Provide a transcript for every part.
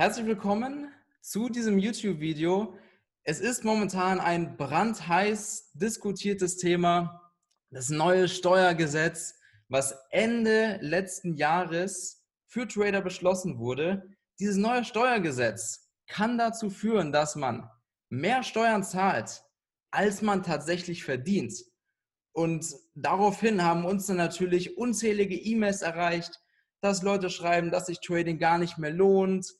Herzlich willkommen zu diesem YouTube-Video. Es ist momentan ein brandheiß diskutiertes Thema, das neue Steuergesetz, was Ende letzten Jahres für Trader beschlossen wurde. Dieses neue Steuergesetz kann dazu führen, dass man mehr Steuern zahlt, als man tatsächlich verdient. Und daraufhin haben uns dann natürlich unzählige E-Mails erreicht, dass Leute schreiben, dass sich Trading gar nicht mehr lohnt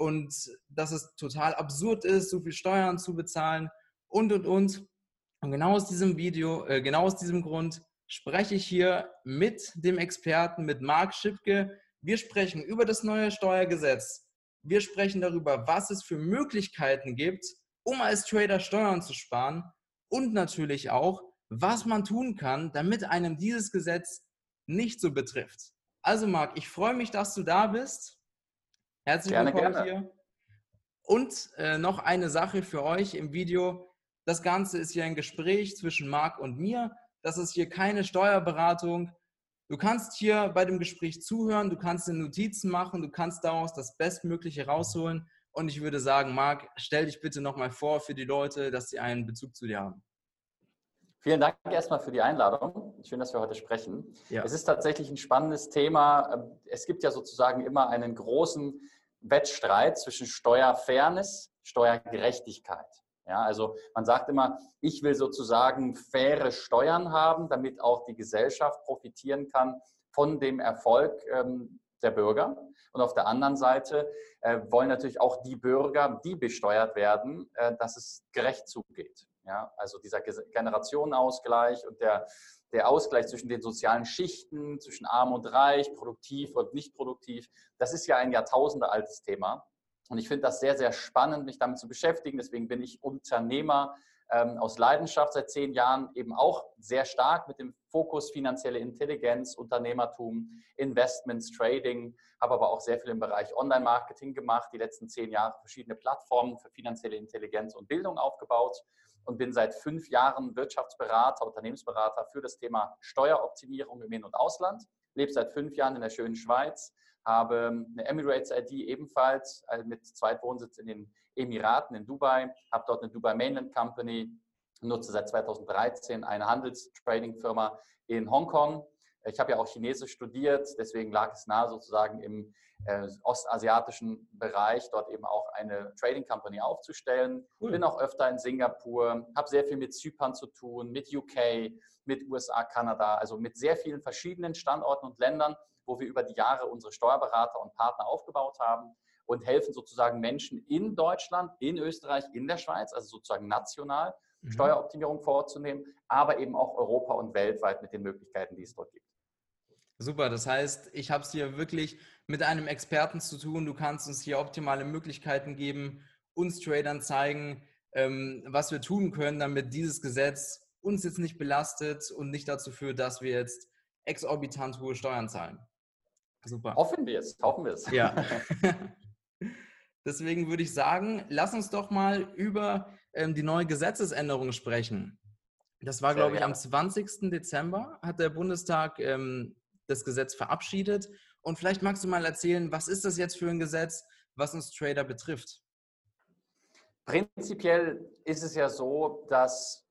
und dass es total absurd ist, so viel Steuern zu bezahlen und und und. Und genau aus diesem Video, äh, genau aus diesem Grund spreche ich hier mit dem Experten, mit Marc Schipke. Wir sprechen über das neue Steuergesetz. Wir sprechen darüber, was es für Möglichkeiten gibt, um als Trader Steuern zu sparen und natürlich auch, was man tun kann, damit einem dieses Gesetz nicht so betrifft. Also Marc, ich freue mich, dass du da bist. Herzlich gerne, willkommen gerne. hier. Und äh, noch eine Sache für euch im Video. Das Ganze ist hier ein Gespräch zwischen Marc und mir. Das ist hier keine Steuerberatung. Du kannst hier bei dem Gespräch zuhören, du kannst dir Notizen machen, du kannst daraus das Bestmögliche rausholen. Und ich würde sagen, Marc, stell dich bitte nochmal vor für die Leute, dass sie einen Bezug zu dir haben. Vielen Dank erstmal für die Einladung. Schön, dass wir heute sprechen. Ja. Es ist tatsächlich ein spannendes Thema. Es gibt ja sozusagen immer einen großen Wettstreit zwischen Steuerfairness, Steuergerechtigkeit. Ja, also man sagt immer, ich will sozusagen faire Steuern haben, damit auch die Gesellschaft profitieren kann von dem Erfolg ähm, der Bürger. Und auf der anderen Seite äh, wollen natürlich auch die Bürger, die besteuert werden, äh, dass es gerecht zugeht. Ja, also dieser Generationenausgleich und der, der Ausgleich zwischen den sozialen Schichten, zwischen arm und reich, produktiv und nicht produktiv, das ist ja ein Jahrtausende altes Thema. Und ich finde das sehr, sehr spannend, mich damit zu beschäftigen. Deswegen bin ich Unternehmer ähm, aus Leidenschaft seit zehn Jahren, eben auch sehr stark mit dem Fokus finanzielle Intelligenz, Unternehmertum, Investments, Trading, habe aber auch sehr viel im Bereich Online-Marketing gemacht, die letzten zehn Jahre verschiedene Plattformen für finanzielle Intelligenz und Bildung aufgebaut und bin seit fünf Jahren Wirtschaftsberater, Unternehmensberater für das Thema Steueroptimierung im In- und Ausland. Lebe seit fünf Jahren in der schönen Schweiz, habe eine Emirates-ID ebenfalls äh, mit Zweitwohnsitz in den Emiraten in Dubai, habe dort eine Dubai Mainland Company, nutze seit 2013 eine Handelstrading-Firma in Hongkong. Ich habe ja auch Chinesisch studiert, deswegen lag es nahe, sozusagen im äh, ostasiatischen Bereich dort eben auch eine Trading Company aufzustellen. Cool. Bin auch öfter in Singapur, habe sehr viel mit Zypern zu tun, mit UK, mit USA, Kanada, also mit sehr vielen verschiedenen Standorten und Ländern, wo wir über die Jahre unsere Steuerberater und Partner aufgebaut haben und helfen sozusagen Menschen in Deutschland, in Österreich, in der Schweiz, also sozusagen national, mhm. Steueroptimierung vorzunehmen, aber eben auch Europa und weltweit mit den Möglichkeiten, die es dort gibt. Super, das heißt, ich habe es hier wirklich mit einem Experten zu tun. Du kannst uns hier optimale Möglichkeiten geben, uns Tradern zeigen, ähm, was wir tun können, damit dieses Gesetz uns jetzt nicht belastet und nicht dazu führt, dass wir jetzt exorbitant hohe Steuern zahlen. Super. Hoffen wir es, hoffen wir es. Ja. Deswegen würde ich sagen, lass uns doch mal über ähm, die neue Gesetzesänderung sprechen. Das war, Sehr glaube ich, am 20. Dezember hat der Bundestag ähm, das Gesetz verabschiedet. Und vielleicht magst du mal erzählen, was ist das jetzt für ein Gesetz, was uns Trader betrifft? Prinzipiell ist es ja so, dass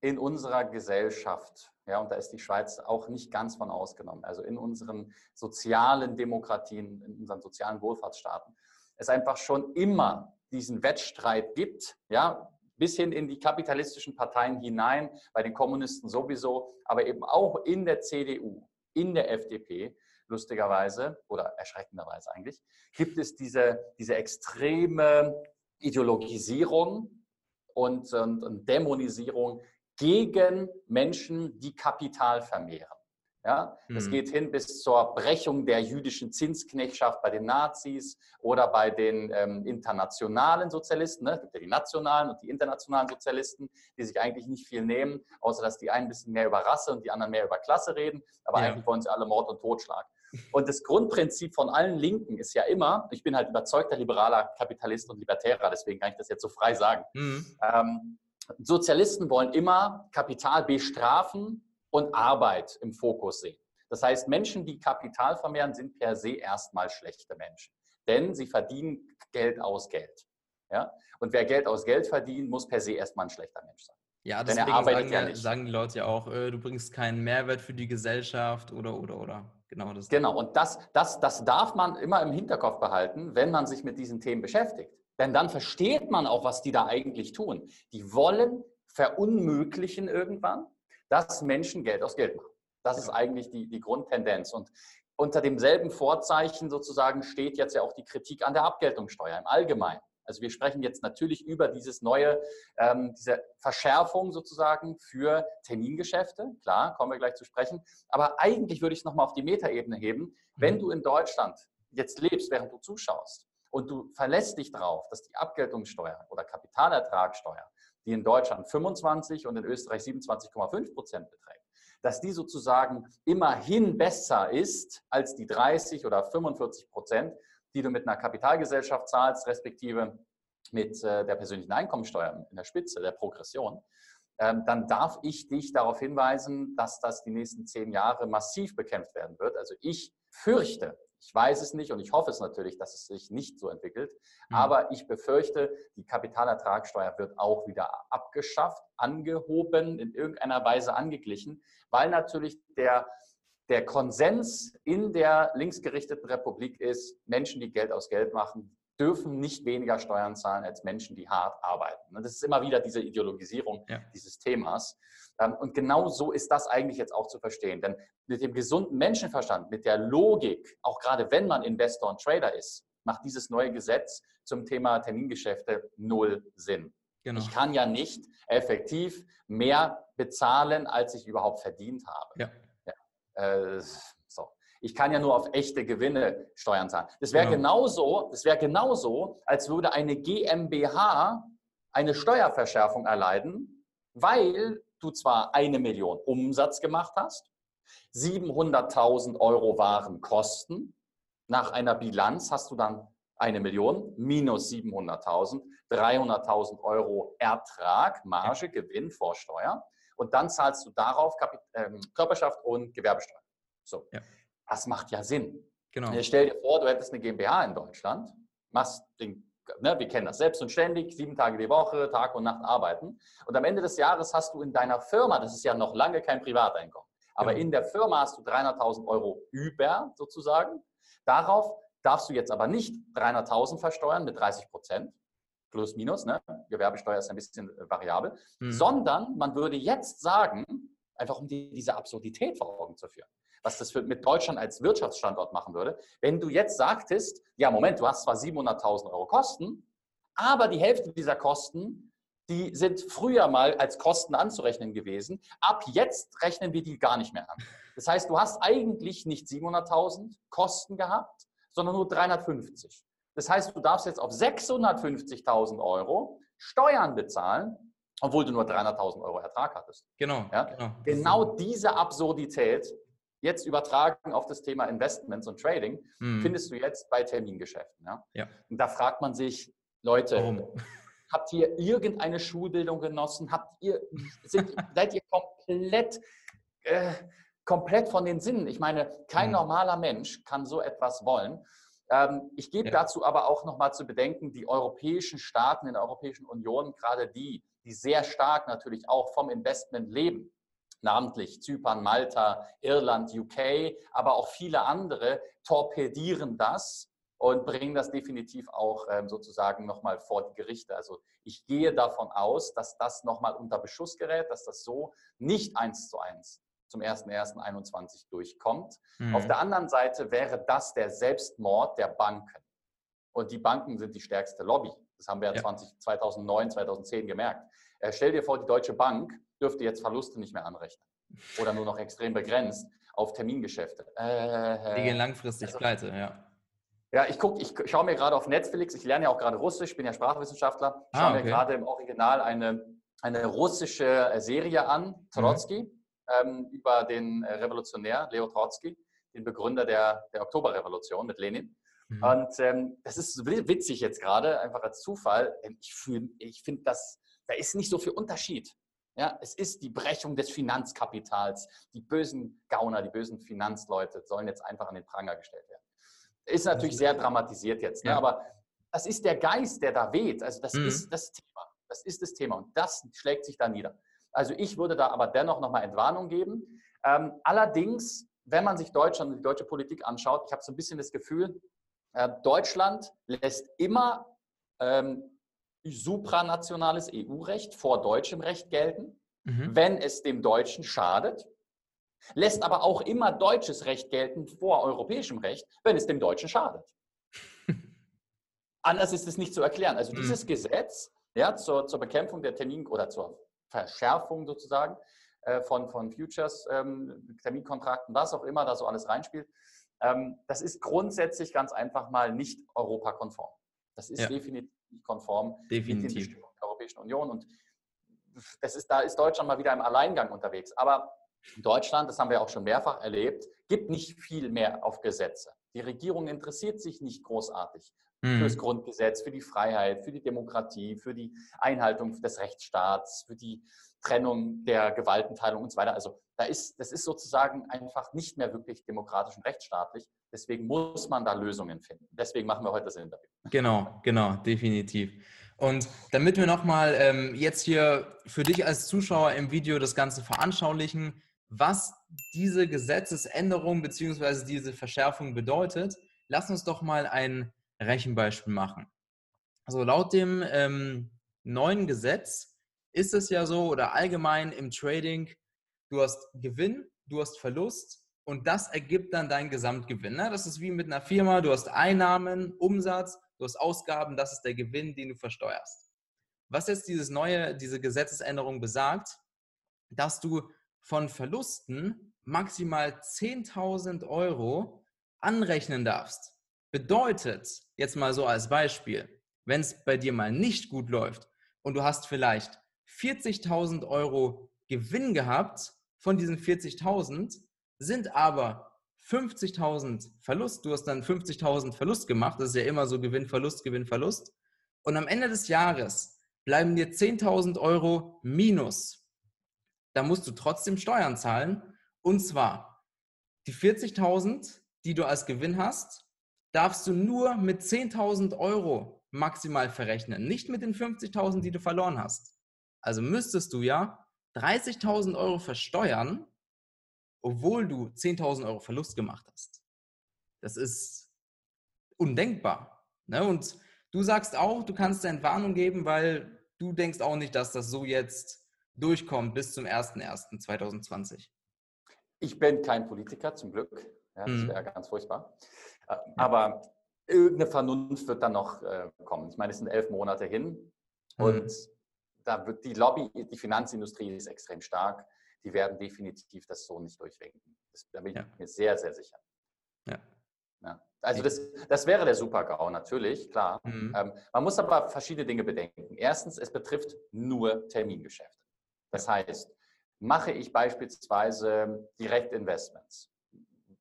in unserer Gesellschaft, ja, und da ist die Schweiz auch nicht ganz von ausgenommen, also in unseren sozialen Demokratien, in unseren sozialen Wohlfahrtsstaaten, es einfach schon immer diesen Wettstreit gibt, ja, bis hin in die kapitalistischen Parteien hinein, bei den Kommunisten sowieso, aber eben auch in der CDU, in der FDP, lustigerweise oder erschreckenderweise eigentlich, gibt es diese, diese extreme Ideologisierung und, und, und Dämonisierung gegen Menschen, die Kapital vermehren. Ja, mhm. geht hin bis zur Brechung der jüdischen Zinsknechtschaft bei den Nazis oder bei den ähm, internationalen Sozialisten. Ne? Es gibt ja die nationalen und die internationalen Sozialisten, die sich eigentlich nicht viel nehmen, außer dass die einen ein bisschen mehr über Rasse und die anderen mehr über Klasse reden. Aber ja. eigentlich wollen sie alle Mord und Totschlag. Und das Grundprinzip von allen Linken ist ja immer, ich bin halt überzeugter liberaler Kapitalist und Libertärer, deswegen kann ich das jetzt so frei sagen. Mhm. Ähm, Sozialisten wollen immer Kapital bestrafen und Arbeit im Fokus sehen. Das heißt, Menschen, die Kapital vermehren, sind per se erstmal schlechte Menschen. Denn sie verdienen Geld aus Geld. Ja? Und wer Geld aus Geld verdient, muss per se erstmal ein schlechter Mensch sein. Ja, deswegen sagen, ja sagen, die Leute ja auch, äh, du bringst keinen Mehrwert für die Gesellschaft oder, oder, oder. Genau, das. Genau, und das, das, das darf man immer im Hinterkopf behalten, wenn man sich mit diesen Themen beschäftigt. Denn dann versteht man auch, was die da eigentlich tun. Die wollen verunmöglichen irgendwann, dass Menschen Geld aus Geld machen. Das ist eigentlich die, die Grundtendenz. Und unter demselben Vorzeichen sozusagen steht jetzt ja auch die Kritik an der Abgeltungssteuer im Allgemeinen. Also wir sprechen jetzt natürlich über dieses neue, ähm, diese Verschärfung sozusagen für Termingeschäfte. Klar, kommen wir gleich zu sprechen. Aber eigentlich würde ich es nochmal auf die Metaebene heben. Wenn mhm. du in Deutschland jetzt lebst, während du zuschaust und du verlässt dich darauf, dass die Abgeltungssteuer oder Kapitalertragssteuer, die in Deutschland 25 und in Österreich 27,5 Prozent beträgt, dass die sozusagen immerhin besser ist als die 30 oder 45 Prozent, die du mit einer Kapitalgesellschaft zahlst, respektive mit äh, der persönlichen Einkommensteuer in der Spitze, der Progression, ähm, dann darf ich dich darauf hinweisen, dass das die nächsten zehn Jahre massiv bekämpft werden wird. Also ich fürchte, ich weiß es nicht und ich hoffe es natürlich, dass es sich nicht so entwickelt, mhm. aber ich befürchte, die Kapitalertragssteuer wird auch wieder abgeschafft, angehoben, in irgendeiner Weise angeglichen, weil natürlich der der Konsens in der linksgerichteten Republik ist, Menschen, die Geld aus Geld machen, dürfen nicht weniger Steuern zahlen als Menschen, die hart arbeiten. Das ist immer wieder diese Ideologisierung ja. dieses Themas. Ähm, und genau so ist das eigentlich jetzt auch zu verstehen. Denn mit dem gesunden Menschenverstand, mit der Logik, auch gerade wenn man Investor und Trader ist, macht dieses neue Gesetz zum Thema Termingeschäfte null Sinn. Genau. Ich kann ja nicht effektiv mehr bezahlen, als ich überhaupt verdient habe. Ja. Äh, so. Ich kann ja nur auf echte Gewinne Steuern zahlen. Das wäre genau. genauso, das wäre genauso, als würde eine GmbH eine Steuerverschärfung erleiden, weil du zwar eine Million Umsatz gemacht hast, 700.000 Euro waren Kosten, nach einer Bilanz hast du dann eine Million minus 700.000, 300.000 Euro Ertrag, Marge, Gewinn vor Steuer und dann zahlst du darauf ähm, Körperschaft und Gewerbesteuer. So. Ja. Das macht ja Sinn. Genau. Jetzt stell dir vor, du hättest eine GmbH in Deutschland, machst den, ne, wir kennen das, selbst und ständig, sieben Tage die Woche, Tag und Nacht arbeiten. Und am Ende des Jahres hast du in deiner Firma, das ist ja noch lange kein Privateinkommen, aber genau. in der Firma hast du 300.000 Euro über sozusagen. Darauf darfst du jetzt aber nicht 300.000 versteuern mit 30 Prozent, plus minus, ne? Gewerbesteuer ist ein bisschen äh, variabel, mhm. sondern man würde jetzt sagen, einfach um die, diese Absurdität vor Augen zu führen, was das für, mit Deutschland als Wirtschaftsstandort machen würde, wenn du jetzt sagtest, ja Moment, du hast zwar 700.000 Euro Kosten, aber die Hälfte dieser Kosten, die sind früher mal als Kosten anzurechnen gewesen. Ab jetzt rechnen wir die gar nicht mehr an. Das heißt, du hast eigentlich nicht 700.000 Kosten gehabt, sondern nur 350. Das heißt, du darfst jetzt auf 650.000 Euro Steuern bezahlen, obwohl du nur 300.000 Euro Ertrag hattest. Genau, ja? genau. Genau diese Absurdität, jetzt übertragen auf das Thema Investments und Trading, mhm. findest du jetzt bei Termingeschäften. Ja? ja? Und da fragt man sich, Leute, Warum? habt ihr irgendeine Schulbildung genossen? Habt ihr, sind, seid ihr komplett, äh, komplett von den Sinnen? Ich meine, kein mhm. normaler Mensch kann so etwas wollen. Ähm, ich gebe ja. dazu aber auch nochmal zu bedenken, die europäischen Staaten in der Europäischen Union, gerade die, die sehr stark natürlich auch vom Investment leben, namentlich Zypern, Malta, Irland, UK, aber auch viele andere, torpedieren das und bringen das definitiv auch ähm, sozusagen nochmal vor die Gerichte. Also ich gehe davon aus, dass das nochmal unter Beschuss gerät, dass das so nicht eins zu eins zum 01.01.21 durchkommt. Mhm. Auf der anderen Seite wäre das der Selbstmord der Banken. Und die Banken sind die stärkste Lobby. Das haben wir ja 20, 2009, 2010 gemerkt. Äh, stell dir vor, die Deutsche Bank dürfte jetzt Verluste nicht mehr anrechnen oder nur noch extrem begrenzt auf Termingeschäfte. Äh, die gehen langfristig also, pleite, ja. Ja, ich gucke, ich schaue mir gerade auf Netflix, ich lerne ja auch gerade Russisch, bin ja Sprachwissenschaftler, ich ah, schaue okay. mir gerade im Original eine, eine russische Serie an, Trotsky. Mhm ähm, über den äh, Revolutionär Leo Trotsky, den Begründer der, der Oktoberrevolution mit Lenin. Mhm. Und ähm, das ist witzig jetzt gerade, einfach als Zufall. Ich, ich finde, da ist nicht so viel Unterschied. Ja, es ist die Brechung des Finanzkapitals. Die bösen Gauner, die bösen Finanzleute sollen jetzt einfach an den Pranger gestellt werden. Ist natürlich sehr dramatisiert jetzt, ne? ja. aber das ist der Geist, der da weht. Also das mhm. ist das Thema. Das ist das Thema und das schlägt sich da nieder. Also ich würde da aber dennoch nochmal Entwarnung geben. Ähm, allerdings, wenn man sich Deutschland und die deutsche Politik anschaut, ich habe so ein bisschen das Gefühl, äh, Deutschland lässt immer ähm, supranationales EU-Recht vor deutschem Recht gelten, mhm. wenn es dem Deutschen schadet, lässt aber auch immer deutsches Recht gelten vor europäischem Recht, wenn es dem Deutschen schadet. Anders ist es nicht zu erklären. Also dieses mhm. Gesetz ja, zur, zur Bekämpfung der Termin- oder zur Verschärfung sozusagen äh, von, von Futures, ähm, Terminkontrakten, was auch immer da so alles reinspielt, ähm, das ist grundsätzlich ganz einfach mal nicht europakonform. Das ist ja. definitiv nicht konform definitiv. mit den Bestimmungen der Europäischen Union. Und das ist, da ist Deutschland mal wieder im Alleingang unterwegs. Aber Deutschland, das haben wir auch schon mehrfach erlebt, gibt nicht viel mehr auf Gesetze. Die Regierung interessiert sich nicht großartig mhm. fürs Grundgesetz, für die Freiheit, für die Demokratie, für die Einhaltung des Rechtsstaats, für die Trennung der Gewaltenteilung und so weiter. Also da ist, das ist sozusagen einfach nicht mehr wirklich demokratisch und rechtsstaatlich. Deswegen muss man da Lösungen finden. Deswegen machen wir heute das Interview. Genau, genau, definitiv. Und damit wir nochmal ähm, jetzt hier für dich als Zuschauer im Video das Ganze veranschaulichen, was diese Gesetzesänderung bzw. diese Verschärfung bedeutet, lass uns doch mal ein Rechenbeispiel machen. Also laut dem ähm, neuen Gesetz ist es ja so oder allgemein im Trading, du hast Gewinn, du hast Verlust und das ergibt dann dein Gesamtgewinn. Ne? Das ist wie mit einer Firma, du hast Einnahmen, Umsatz, du hast Ausgaben, das ist der Gewinn, den du versteuerst. Was jetzt dieses neue, diese Gesetzesänderung besagt, dass du von Verlusten maximal 10.000 Euro anrechnen darfst. Bedeutet, jetzt mal so als Beispiel, wenn es bei dir mal nicht gut läuft und du hast vielleicht 40.000 Euro Gewinn gehabt von diesen 40.000, sind aber 50.000 Verlust, du hast dann 50.000 Verlust gemacht, das ist ja immer so Gewinn, Verlust, Gewinn, Verlust. Und am Ende des Jahres bleiben dir 10.000 Euro minus da musst du trotzdem Steuern zahlen. Und zwar die 40.000, die du als Gewinn hast, darfst du nur mit 10.000 Euro maximal verrechnen, nicht mit den 50.000, die du verloren hast. Also müsstest du ja 30.000 Euro versteuern, obwohl du 10.000 Euro Verlust gemacht hast. Das ist undenkbar. Ne? Und du sagst auch, du kannst eine Entwarnung geben, weil du denkst auch nicht, dass das so jetzt durchkommt bis zum 01.01.2020? Ich bin kein Politiker, zum Glück. Ja, das mhm. wäre ganz furchtbar. Äh, aber irgendeine Vernunft wird dann noch äh, kommen. Ich meine, es sind elf Monate hin mhm. Da wird die Lobby, die Finanzindustrie ist extrem stark. Die werden definitiv das so nicht durchwinken. Das, da bin ich ja. mir sehr, sehr sicher. Ja. ja. Also das, das wäre der Super-GAU, natürlich, klar. Mhm. Ähm, man muss aber verschiedene Dinge bedenken. Erstens, es betrifft nur Termingeschäfte. Das heißt, mache ich beispielsweise Direktinvestments,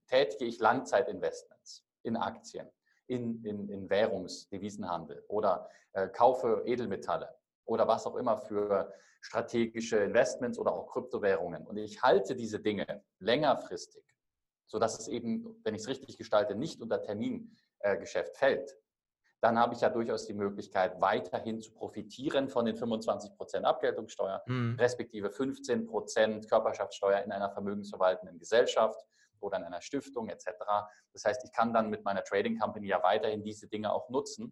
tätige ich Langzeitinvestments in Aktien, in, in, in Währungsdevisenhandel oder äh, kaufe Edelmetalle oder was auch immer für strategische Investments oder auch Kryptowährungen. Und ich halte diese Dinge längerfristig, sodass es eben, wenn ich es richtig gestalte, nicht unter Termingeschäft fällt, dann habe ich ja durchaus die Möglichkeit, weiterhin zu profitieren von den 25 Prozent Abgeltungssteuer, mhm. respektive 15 Prozent Körperschaftssteuer in einer vermögensverwaltenden Gesellschaft oder in einer Stiftung etc. Das heißt, ich kann dann mit meiner Trading Company ja weiterhin diese Dinge auch nutzen.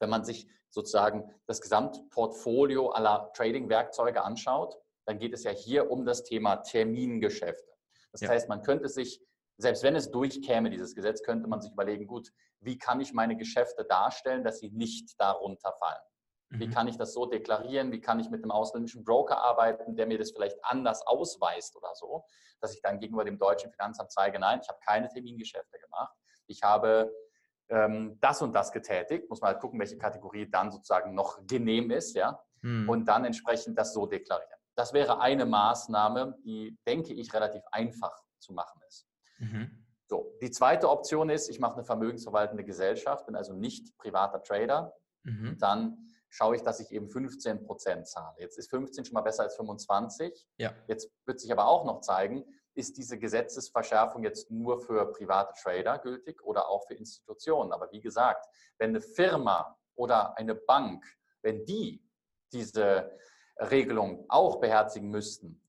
Wenn man sich sozusagen das Gesamtportfolio aller Trading-Werkzeuge anschaut, dann geht es ja hier um das Thema Termingeschäfte. Das ja. heißt, man könnte sich selbst wenn es durchkäme, dieses Gesetz, könnte man sich überlegen, gut, wie kann ich meine Geschäfte darstellen, dass sie nicht darunter fallen? Wie mhm. kann ich das so deklarieren? Wie kann ich mit einem ausländischen Broker arbeiten, der mir das vielleicht anders ausweist oder so, dass ich dann gegenüber dem deutschen Finanzamt zeige, nein, ich habe keine Termingeschäfte gemacht. Ich habe ähm, das und das getätigt. Muss man halt gucken, welche Kategorie dann sozusagen noch genehm ist, ja. Mhm. Und dann entsprechend das so deklarieren. Das wäre eine Maßnahme, die, denke ich, relativ einfach zu machen ist. Mhm. So, die zweite Option ist, ich mache eine vermögensverwaltende Gesellschaft, bin also nicht privater Trader. Mhm. Dann schaue ich, dass ich eben 15 Prozent zahle. Jetzt ist 15 schon mal besser als 25. Ja. Jetzt wird sich aber auch noch zeigen, ist diese Gesetzesverschärfung jetzt nur für private Trader gültig oder auch für Institutionen. Aber wie gesagt, wenn eine Firma oder eine Bank, wenn die diese Regelung auch beherzigen müssten,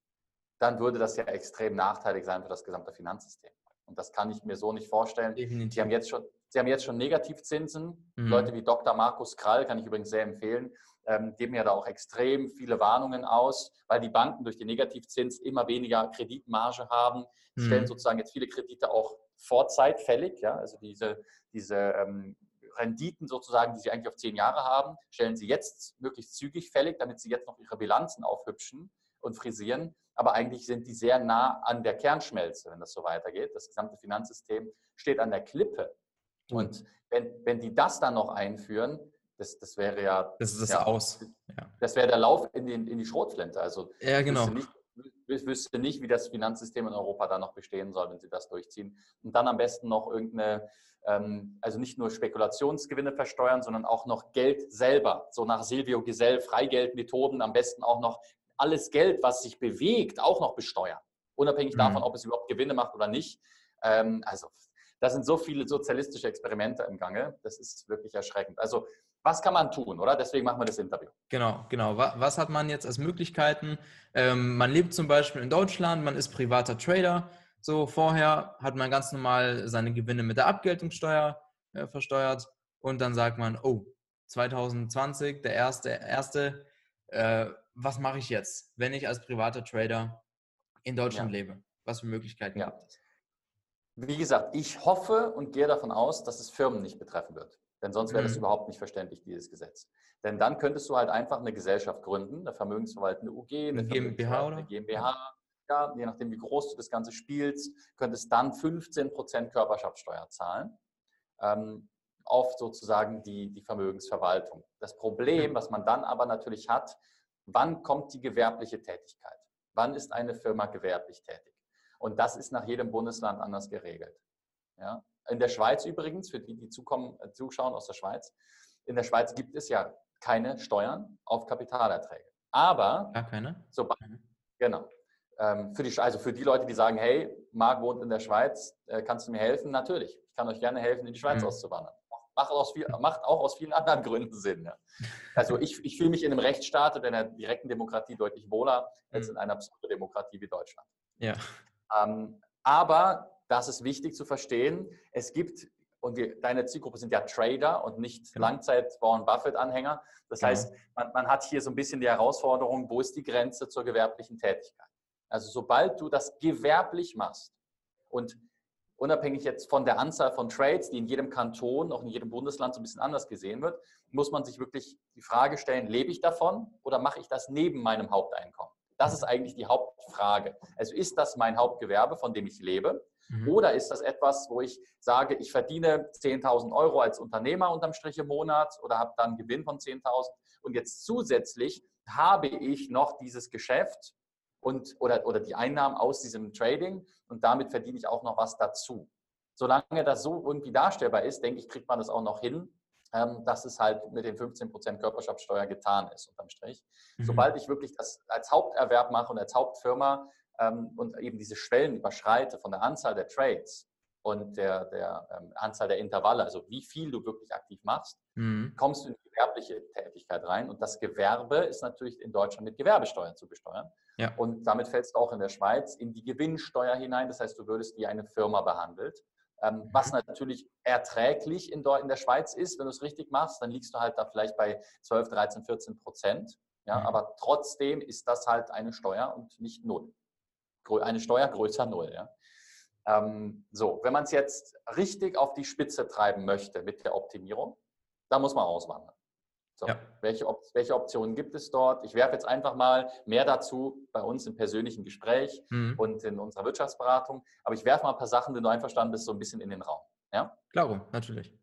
dann würde das ja extrem nachteilig sein für das gesamte Finanzsystem. Und das kann ich mir so nicht vorstellen. Definitiv. Sie haben jetzt schon, Sie haben jetzt schon Negativzinsen. Mhm. Leute wie Dr. Markus Krall, kann ich übrigens sehr empfehlen, ähm, geben ja da auch extrem viele Warnungen aus, weil die Banken durch den Negativzins immer weniger Kreditmarge haben, mhm. stellen sozusagen jetzt viele Kredite auch vorzeitfällig. Ja? Also diese, diese ähm, Renditen sozusagen, die sie eigentlich auf zehn Jahre haben, stellen sie jetzt möglichst zügig fällig, damit sie jetzt noch ihre Bilanzen aufhübschen und frisieren. Aber eigentlich sind die sehr nah an der Kernschmelze, wenn das so weitergeht. Das gesamte Finanzsystem steht an der Klippe. Und wenn, wenn die das dann noch einführen, das, das wäre ja. Das ist das ja, Aus. Ja. Das wäre der Lauf in, den, in die Schrotflinte. Also ja, genau. Ich wüsste, nicht, wüsste nicht, wie das Finanzsystem in Europa da noch bestehen soll, wenn sie das durchziehen. Und dann am besten noch irgendeine, ähm, also nicht nur Spekulationsgewinne versteuern, sondern auch noch Geld selber. So nach Silvio Gesell, Freigeldmethoden, am besten auch noch alles Geld, was sich bewegt, auch noch besteuern. Unabhängig mhm. davon, ob es überhaupt Gewinne macht oder nicht. Ähm, also da sind so viele sozialistische Experimente im Gange. Das ist wirklich erschreckend. Also was kann man tun, oder? Deswegen machen wir das Interview. Genau, genau. Was hat man jetzt als Möglichkeiten? Ähm, man lebt zum Beispiel in Deutschland, man ist privater Trader. So vorher hat man ganz normal seine Gewinne mit der Abgeltungssteuer äh, versteuert und dann sagt man, oh, 2020, der erste, erste, äh, was mache ich jetzt, wenn ich als privater Trader in Deutschland ja. lebe? Was für Möglichkeiten ja. gibt es? Wie gesagt, ich hoffe und gehe davon aus, dass es Firmen nicht betreffen wird. Denn sonst wäre mhm. das überhaupt nicht verständlich, dieses Gesetz. Denn dann könntest du halt einfach eine Gesellschaft gründen, eine vermögensverwaltende UG, eine, eine GmbH oder? Eine GmbH. Ja, je nachdem, wie groß du das Ganze spielst, könntest dann 15% Körperschaftssteuer zahlen ähm, auf sozusagen die, die Vermögensverwaltung. Das Problem, was man dann aber natürlich hat, wann kommt die gewerbliche Tätigkeit? Wann ist eine Firma gewerblich tätig? Und das ist nach jedem Bundesland anders geregelt. Ja? In der Schweiz übrigens, für die, die zukommen, äh, zuschauen aus der Schweiz, in der Schweiz gibt es ja keine Steuern auf Kapitalerträge. Aber, Gar keine? Sobald, mhm. Genau. Ähm, für die, also für die Leute, die sagen, hey, Marc wohnt in der Schweiz, äh, kannst du mir helfen? Natürlich. Ich kann euch gerne helfen, in die Schweiz mhm. auszuwandern. Macht, aus viel, macht auch aus vielen anderen Gründen Sinn. Ja. Also ich, ich fühle mich in einem Rechtsstaat und in einer direkten Demokratie deutlich wohler als mhm. in einer Pseudodemokratie wie Deutschland. Ja. Ähm, aber das ist wichtig zu verstehen. Es gibt, und die, deine Zielgruppe sind ja Trader und nicht genau. Langzeit-Warren Buffett-Anhänger. Das genau. heißt, man, man hat hier so ein bisschen die Herausforderung, wo ist die Grenze zur gewerblichen Tätigkeit? Also sobald du das gewerblich machst und unabhängig jetzt von der Anzahl von Trades, die in jedem Kanton, auch in jedem Bundesland so ein bisschen anders gesehen wird, muss man sich wirklich die Frage stellen, lebe ich davon oder mache ich das neben meinem Haupteinkommen? Das ist eigentlich die Hauptfrage. Also ist das mein Hauptgewerbe, von dem ich lebe? Mhm. Oder ist das etwas, wo ich sage, ich verdiene 10.000 Euro als Unternehmer unterm Strich im Monat oder habe dann einen Gewinn von 10.000 und jetzt zusätzlich habe ich noch dieses Geschäft und, oder, oder die Einnahmen aus diesem Trading und damit verdiene ich auch noch was dazu. Solange das so irgendwie darstellbar ist, denke ich, kriegt man das auch noch hin, ähm, dass es halt mit den 15% Körperschaftssteuer getan ist, unterm Strich. Mhm. Sobald ich wirklich das als Haupterwerb mache und als Hauptfirma ähm, und eben diese Schwellen überschreite von der Anzahl der Trades und der, der ähm, Anzahl der Intervalle, also wie viel du wirklich aktiv machst, mhm. kommst du in die gewerbliche Tätigkeit rein. Und das Gewerbe ist natürlich in Deutschland mit Gewerbesteuer zu besteuern. Ja. Und damit fällst du auch in der Schweiz in die Gewinnsteuer hinein. Das heißt, du würdest wie eine Firma behandelt. Ähm, mhm. was natürlich erträglich in, der Schweiz ist, wenn du es richtig machst, dann liegst du halt da vielleicht bei 12, 13, 14 Prozent. Ja, mhm. aber trotzdem ist das halt eine Steuer und nicht null. Eine Steuer größer null. Ja. Ähm, so, wenn man es jetzt richtig auf die Spitze treiben möchte mit der Optimierung, dann muss man auswandern. So, ja. welche, welche, Optionen gibt es dort? Ich werfe jetzt einfach mal mehr dazu bei uns im persönlichen Gespräch mhm. und in unserer Wirtschaftsberatung. Aber ich werfe mal ein paar Sachen, wenn du einverstanden bist, so ein bisschen in den Raum. Ja? Klar, natürlich.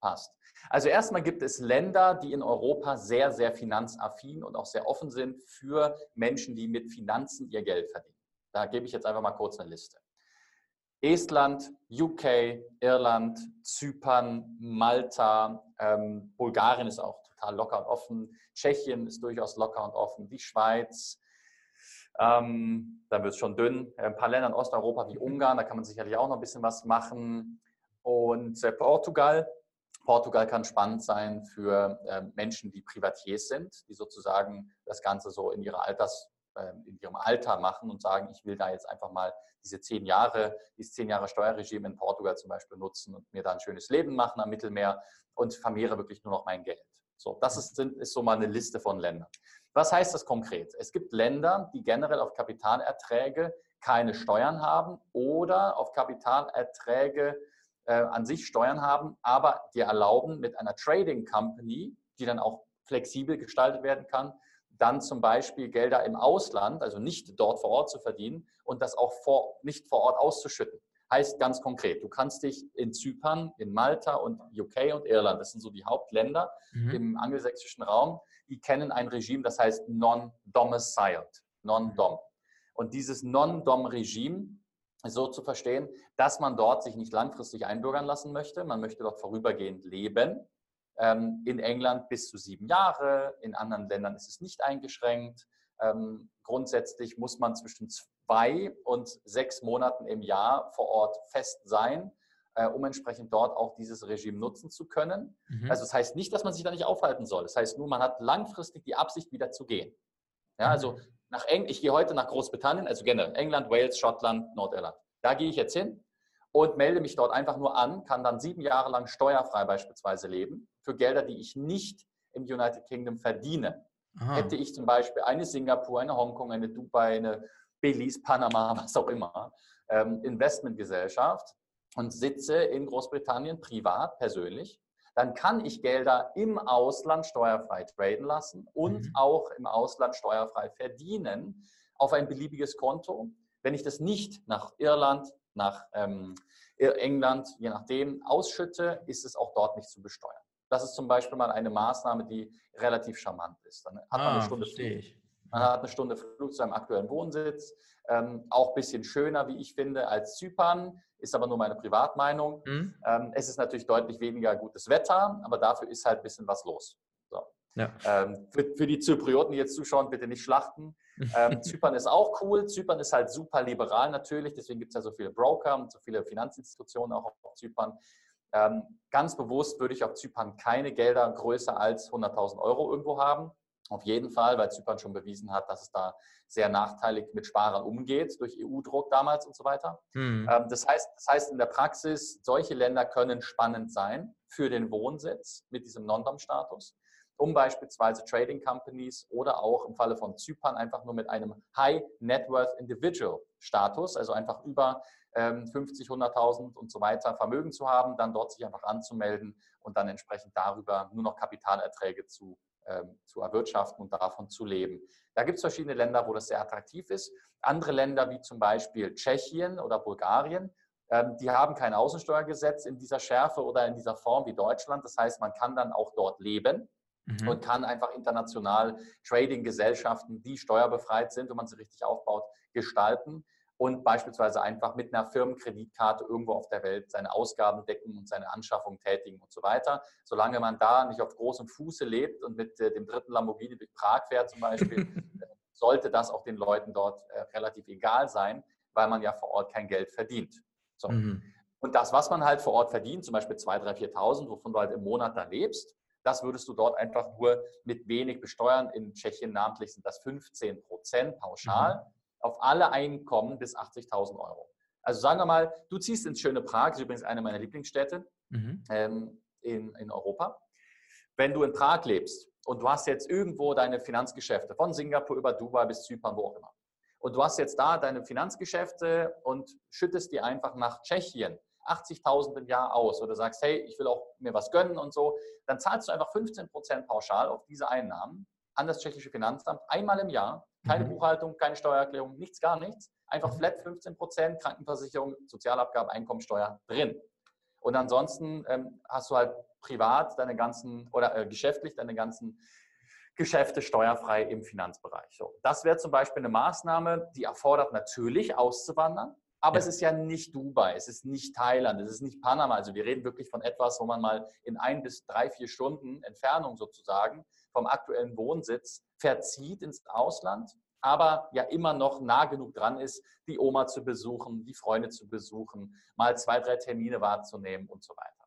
Passt. Also erstmal gibt es Länder, die in Europa sehr, sehr finanzaffin und auch sehr offen sind für Menschen, die mit Finanzen ihr Geld verdienen. Da gebe ich jetzt einfach mal kurz eine Liste. Estland, UK, Irland, Zypern, Malta, ähm, Bulgarien ist auch total locker und offen. Tschechien ist durchaus locker und offen. Die Schweiz, ähm, dann wird es schon dünn. Ein paar Länder in Osteuropa wie Ungarn, da kann man sicherlich auch noch ein bisschen was machen. Und äh, Portugal. Portugal kann spannend sein für äh, Menschen, die Privatiers sind, die sozusagen das Ganze so in, ihrer Alters, in ihrem Alter machen und sagen, ich will da jetzt einfach mal diese zehn Jahre, dieses zehn Jahre Steuerregime in Portugal zum Beispiel nutzen und mir da ein schönes Leben machen am Mittelmeer und vermehre wirklich nur noch mein Geld. So, das ist, ist so mal eine Liste von Ländern. Was heißt das konkret? Es gibt Länder, die generell auf Kapitalerträge keine Steuern haben oder auf Kapitalerträge äh, an sich Steuern haben, aber die erlauben mit einer Trading Company, die dann auch flexibel gestaltet werden kann, dann zum Beispiel Gelder im Ausland, also nicht dort vor Ort zu verdienen und das auch vor, nicht vor Ort auszuschütten. Heißt ganz konkret, du kannst dich in Zypern, in Malta und UK und Irland, das sind so die Hauptländer mhm. im angelsächsischen Raum, die kennen ein Regime, das heißt Non-Domiciled, Non-Dom. Und dieses Non-Dom-Regime ist so zu verstehen, dass man dort sich nicht langfristig einbürgern lassen möchte. Man möchte dort vorübergehend leben. Ähm, in England bis zu sieben Jahre, in anderen Ländern ist es nicht eingeschränkt. Ähm, grundsätzlich muss man zwischen zwei und sechs Monaten im Jahr vor Ort fest sein, äh, um entsprechend dort auch dieses Regime nutzen zu können. Mhm. Also das heißt nicht, dass man sich da nicht aufhalten soll. Das heißt nur, man hat langfristig die Absicht, wieder zu gehen. Ja, also mhm. nach Eng ich gehe heute nach Großbritannien, also generell England, Wales, Schottland, Nordirland. Da gehe ich jetzt hin und melde mich dort einfach nur an, kann dann sieben Jahre lang steuerfrei beispielsweise leben für Gelder, die ich nicht im United Kingdom verdiene. Aha. Hätte ich zum Beispiel eine Singapur, eine Hongkong, eine Dubai, eine Belize, Panama, was auch immer, ähm, Investmentgesellschaft und sitze in Großbritannien privat, persönlich, dann kann ich Gelder im Ausland steuerfrei traden lassen und mhm. auch im Ausland steuerfrei verdienen auf ein beliebiges Konto. Wenn ich das nicht nach Irland, nach ähm, England, je nachdem, ausschütte, ist es auch dort nicht zu besteuern. Das ist zum Beispiel mal eine Maßnahme, die relativ charmant ist. Dann hat man eine ah, Stunde Flug, man hat eine Stunde Flug zu seinem aktuellen Wohnsitz. Ähm, auch ein bisschen schöner, wie ich finde, als Zypern, ist aber nur meine Privatmeinung. Mhm. Ähm, es ist natürlich deutlich weniger gutes Wetter, aber dafür ist halt ein bisschen was los. So. Ja. Ähm, für, für, die Zyprioten, die jetzt zuschauen, bitte nicht schlachten. Ähm, Zypern ist auch cool. Zypern ist halt super liberal natürlich, deswegen gibt es ja so viele Broker und so viele Finanzinstitutionen auch auf Zypern. Ähm, ganz bewusst würde ich auf Zypern keine Gelder größer als 100.000 Euro irgendwo haben. Auf jeden Fall, weil Zypern schon bewiesen hat, dass es da sehr nachteilig mit Sparern umgeht, durch EU-Druck damals und so weiter. Mhm. Das, heißt, das heißt in der Praxis, solche Länder können spannend sein für den Wohnsitz mit diesem Non-Dom-Status, um beispielsweise Trading Companies oder auch im Falle von Zypern einfach nur mit einem High Net Worth Individual Status, also einfach über 50, ähm, 100.000 und so weiter Vermögen zu haben, dann dort sich einfach anzumelden und dann entsprechend darüber nur noch Kapitalerträge zu, ähm, zu erwirtschaften und davon zu leben. Da gibt es verschiedene Länder, wo das sehr attraktiv ist. Andere Länder wie zum Beispiel Tschechien oder Bulgarien, ähm, die haben kein Außensteuergesetz in dieser Schärfe oder in dieser Form wie Deutschland. Das heißt, man kann dann auch dort leben mhm. und kann einfach international Trading-Gesellschaften, die steuerbefreit sind und man sie richtig aufbaut, gestalten und beispielsweise einfach mit einer Firmenkreditkarte irgendwo auf der Welt seine Ausgaben decken und seine Anschaffung tätigen und so weiter. Solange man da nicht auf großem Fuße lebt und mit äh, dem dritten Lamborghini durch Prag fährt zum Beispiel, sollte das auch den Leuten dort äh, relativ egal sein, weil man ja vor Ort kein Geld verdient. So. Mhm. Und das, was man halt vor Ort verdient, zum Beispiel 2.000, 3.000, 4.000, wovon du halt im Monat da lebst, das würdest du dort einfach nur mit wenig besteuern. In Tschechien namentlich sind das 15 Prozent pauschal. Mhm auf alle Einkommen bis 80.000 Euro. Also sagen wir mal, du ziehst ins schöne Prag, das ist übrigens eine meiner Lieblingsstädte mhm. ähm, in, in Europa. Wenn du in Prag lebst und du hast jetzt irgendwo deine Finanzgeschäfte, von Singapur über Dubai bis Zypern, wo auch immer, und du hast jetzt da deine Finanzgeschäfte und schüttest die einfach nach Tschechien 80.000 im Jahr aus oder sagst, hey, ich will auch mir was gönnen und so, dann zahlst du einfach 15% pauschal auf diese Einnahmen an das tschechische Finanzamt einmal im Jahr keine mhm. Buchhaltung, keine Steuererklärung, nichts, gar nichts. Einfach mhm. flat 15 Prozent Krankenversicherung, Sozialabgabe, Einkommensteuer drin. Und ansonsten ähm, hast du halt privat deine ganzen oder äh, geschäftlich deine ganzen Geschäfte steuerfrei im Finanzbereich. So, das wäre zum Beispiel eine Maßnahme, die erfordert natürlich auszuwandern. Aber ja. es ist ja nicht Dubai, es ist nicht Thailand, es ist nicht Panama. Also wir reden wirklich von etwas, wo man mal in ein bis drei, vier Stunden Entfernung sozusagen vom aktuellen Wohnsitz verzieht ins Ausland, aber ja immer noch nah genug dran ist, die Oma zu besuchen, die Freunde zu besuchen, mal zwei, drei Termine wahrzunehmen und so weiter.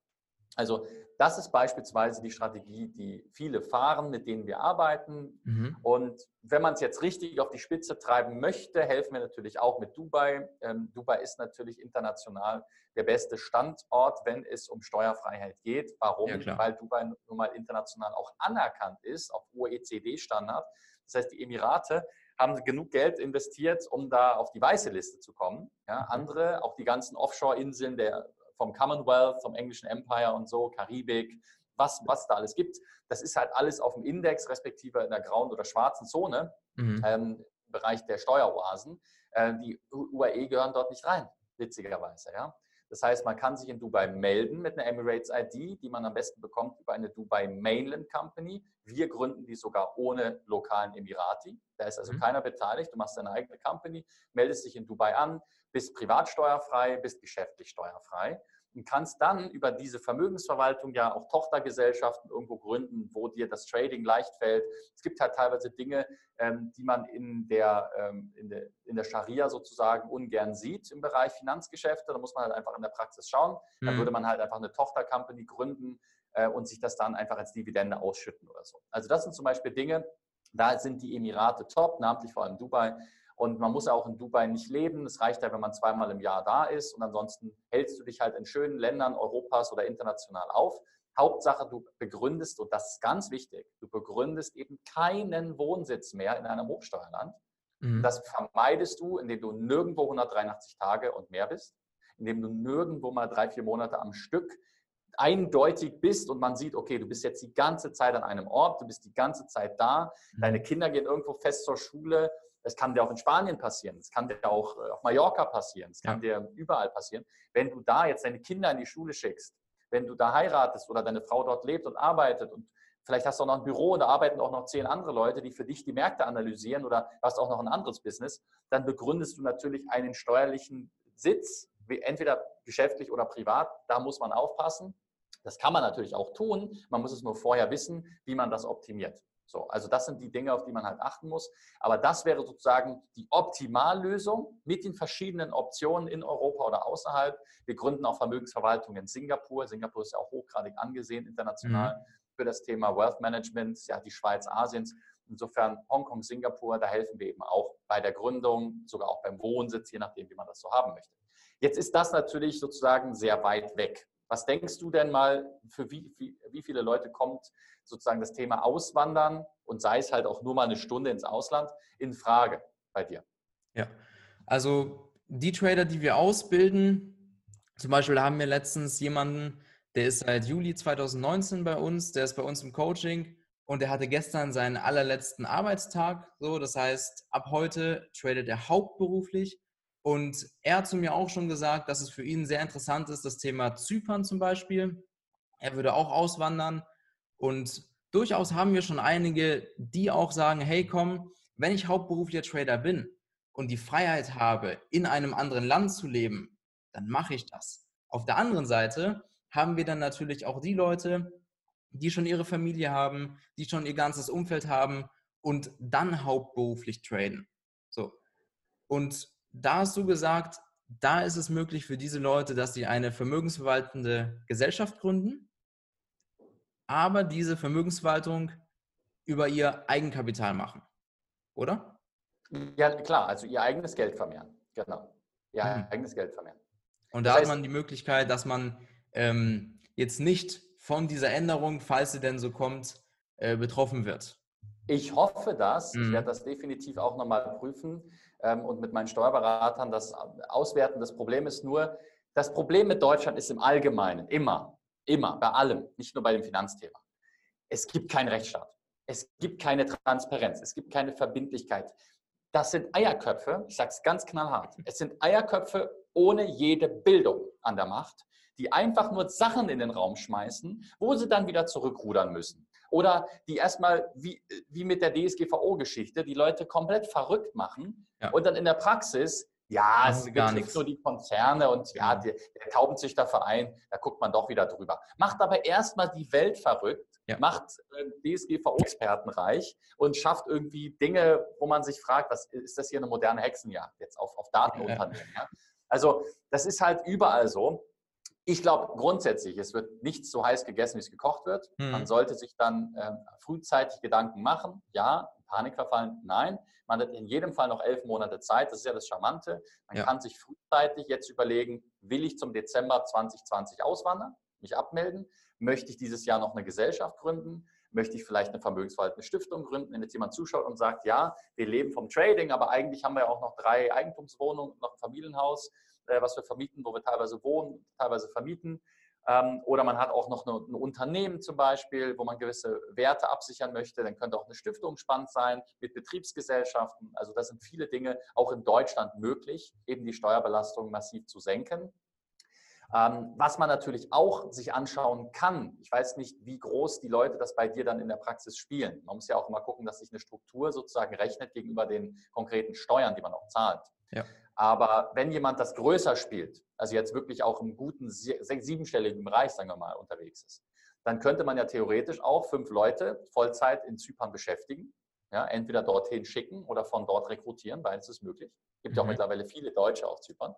Also das ist beispielsweise die Strategie, die viele fahren, mit denen wir arbeiten. Mhm. Und wenn man es jetzt richtig auf die Spitze treiben möchte, helfen wir natürlich auch mit Dubai. Ähm, Dubai ist natürlich international der beste Standort, wenn es um Steuerfreiheit geht. Warum? Ja, Weil Dubai nun mal international auch anerkannt ist auf OECD-Standard. Das heißt, die Emirate haben genug Geld investiert, um da auf die weiße Liste zu kommen. Ja, mhm. andere, auch die ganzen Offshore-Inseln der vom Commonwealth, vom englischen Empire und so, Karibik, was, was da alles gibt. Das ist halt alles auf dem Index, respektive in der grauen oder schwarzen Zone mhm. ähm, im Bereich der Steueroasen. Äh, die UAE gehören dort nicht rein, witzigerweise. Ja? Das heißt, man kann sich in Dubai melden mit einer Emirates ID, die man am besten bekommt über eine Dubai Mainland Company. Wir gründen die sogar ohne lokalen Emirati. Da ist also mhm. keiner beteiligt. Du machst deine eigene Company, meldest dich in Dubai an, bist privatsteuerfrei, bist geschäftlich steuerfrei und kannst dann über diese Vermögensverwaltung ja auch Tochtergesellschaften irgendwo gründen, wo dir das Trading leicht fällt. Es gibt halt teilweise Dinge, ähm, die man in der, ähm, in, der, in der Scharia sozusagen ungern sieht im Bereich Finanzgeschäfte. Da muss man halt einfach in der Praxis schauen. Dann mhm. würde man halt einfach eine Tochtercompany gründen äh, und sich das dann einfach als Dividende ausschütten oder so. Also das sind zum Beispiel Dinge, da sind die Emirate top, namentlich vor allem Dubai, und man muss ja auch in Dubai nicht leben. Es reicht ja, wenn man zweimal im Jahr da ist. Und ansonsten hältst du dich halt in schönen Ländern Europas oder international auf. Hauptsache, du begründest, und das ist ganz wichtig, du begründest eben keinen Wohnsitz mehr in einem Hochsteuerland. Mhm. Das vermeidest du, indem du nirgendwo 183 Tage und mehr bist, indem du nirgendwo mal drei, vier Monate am Stück eindeutig bist und man sieht, okay, du bist jetzt die ganze Zeit an einem Ort, du bist die ganze Zeit da, mhm. deine Kinder gehen irgendwo fest zur Schule, es kann dir auch in Spanien passieren, es kann dir auch äh, auf Mallorca passieren, es kann ja. dir überall passieren. Wenn du da jetzt deine Kinder in die Schule schickst, wenn du da heiratest oder deine Frau dort lebt und arbeitet und vielleicht hast du auch noch ein Büro und da arbeiten auch noch zehn andere Leute, die für dich die Märkte analysieren oder hast auch noch ein anderes Business, dann begründest du natürlich einen steuerlichen Sitz, entweder geschäftlich oder privat. Da muss man aufpassen. Das kann man natürlich auch tun. Man muss es nur vorher wissen, wie man das optimiert. So, also das sind die Dinge, auf die man halt achten muss. Aber das wäre sozusagen die Optimallösung mit den verschiedenen Optionen in Europa oder außerhalb. Wir gründen auch Vermögensverwaltung in Singapur. Singapur ist ja auch hochgradig angesehen international mhm. für das Thema Wealth Management, ja die Schweiz Asiens. Insofern Hongkong, Singapur, da helfen wir eben auch bei der Gründung, sogar auch beim Wohnsitz, je nachdem, wie man das so haben möchte. Jetzt ist das natürlich sozusagen sehr weit weg. Was denkst du denn mal, für wie, wie, wie viele Leute kommt sozusagen das Thema Auswandern und sei es halt auch nur mal eine Stunde ins Ausland in Frage bei dir? Ja, also die Trader, die wir ausbilden, zum Beispiel haben wir letztens jemanden, der ist seit Juli 2019 bei uns, der ist bei uns im Coaching und der hatte gestern seinen allerletzten Arbeitstag. So, das heißt, ab heute tradet er hauptberuflich und er hat zu mir auch schon gesagt, dass es für ihn sehr interessant ist, das Thema Zypern zum Beispiel. Er würde auch auswandern. Und durchaus haben wir schon einige, die auch sagen, hey komm, wenn ich hauptberuflicher Trader bin und die Freiheit habe, in einem anderen Land zu leben, dann mache ich das. Auf der anderen Seite haben wir dann natürlich auch die Leute, die schon ihre Familie haben, die schon ihr ganzes Umfeld haben und dann hauptberuflich traden. So. Und da hast du gesagt, da ist es möglich für diese Leute, dass sie eine vermögensverwaltende Gesellschaft gründen, aber diese Vermögensverwaltung über ihr Eigenkapital machen, oder? Ja, klar, also ihr eigenes Geld vermehren, genau. Ihr hm. eigenes Geld vermehren. Und da das heißt, hat man die Möglichkeit, dass man ähm, jetzt nicht von dieser Änderung, falls sie denn so kommt, äh, betroffen wird. Ich hoffe das. Mhm. Ich werde das definitiv auch nochmal prüfen und mit meinen Steuerberatern das auswerten. Das Problem ist nur, das Problem mit Deutschland ist im Allgemeinen immer, immer, bei allem, nicht nur bei dem Finanzthema. Es gibt keinen Rechtsstaat. Es gibt keine Transparenz. Es gibt keine Verbindlichkeit. Das sind Eierköpfe, ich sage es ganz knallhart. Es sind Eierköpfe ohne jede Bildung an der Macht, die einfach nur Sachen in den Raum schmeißen, wo sie dann wieder zurückrudern müssen. Oder die erstmal, wie, wie mit der DSGVO-Geschichte, die Leute komplett verrückt machen ja. und dann in der Praxis, ja, es betrifft nur die Konzerne und ja, der, der Taubenzüchterverein, da guckt man doch wieder drüber. Macht aber erstmal die Welt verrückt, ja. macht äh, DSGVO-Experten reich und schafft irgendwie Dinge, wo man sich fragt, was ist das hier eine moderne Hexenjagd jetzt auf, auf Datenunternehmen? Ja. Also das ist halt überall so Ich glaube grundsätzlich, es wird nicht so heiß gegessen, wie es gekocht wird. Mhm. Man sollte sich dann äh, frühzeitig Gedanken machen. Ja, Panik verfallen? Nein. Man hat in jedem Fall noch elf Monate Zeit. Das ist ja das Charmante. Man ja. kann sich frühzeitig jetzt überlegen, will ich zum Dezember 2020 auswandern, mich abmelden? Möchte ich dieses Jahr noch eine Gesellschaft gründen? Möchte ich vielleicht eine vermögensverwaltende Stiftung gründen? Wenn jetzt jemand zuschaut und sagt, ja, wir leben vom Trading, aber eigentlich haben wir ja auch noch drei Eigentumswohnungen, noch ein Familienhaus äh, was wir vermieten, wo wir teilweise wohnen, teilweise vermieten. Ähm, oder man hat auch noch ein Unternehmen zum Beispiel, wo man gewisse Werte absichern möchte. Dann könnte auch eine Stiftung spannend sein mit Betriebsgesellschaften. Also da sind viele Dinge auch in Deutschland möglich, eben die Steuerbelastung massiv zu senken. Ähm, was man natürlich auch sich anschauen kann, ich weiß nicht, wie groß die Leute das bei dir dann in der Praxis spielen. Man muss ja auch immer gucken, dass sich eine Struktur sozusagen rechnet gegenüber den konkreten Steuern, die man auch zahlt. Ja. Aber wenn jemand das größer spielt, also jetzt wirklich auch im guten siebenstelligen Bereich, sagen wir mal, unterwegs ist, dann könnte man ja theoretisch auch fünf Leute Vollzeit in Zypern beschäftigen. Ja, entweder dorthin schicken oder von dort rekrutieren, beides ist möglich. Es gibt ja auch mhm. mittlerweile viele Deutsche auf Zypern.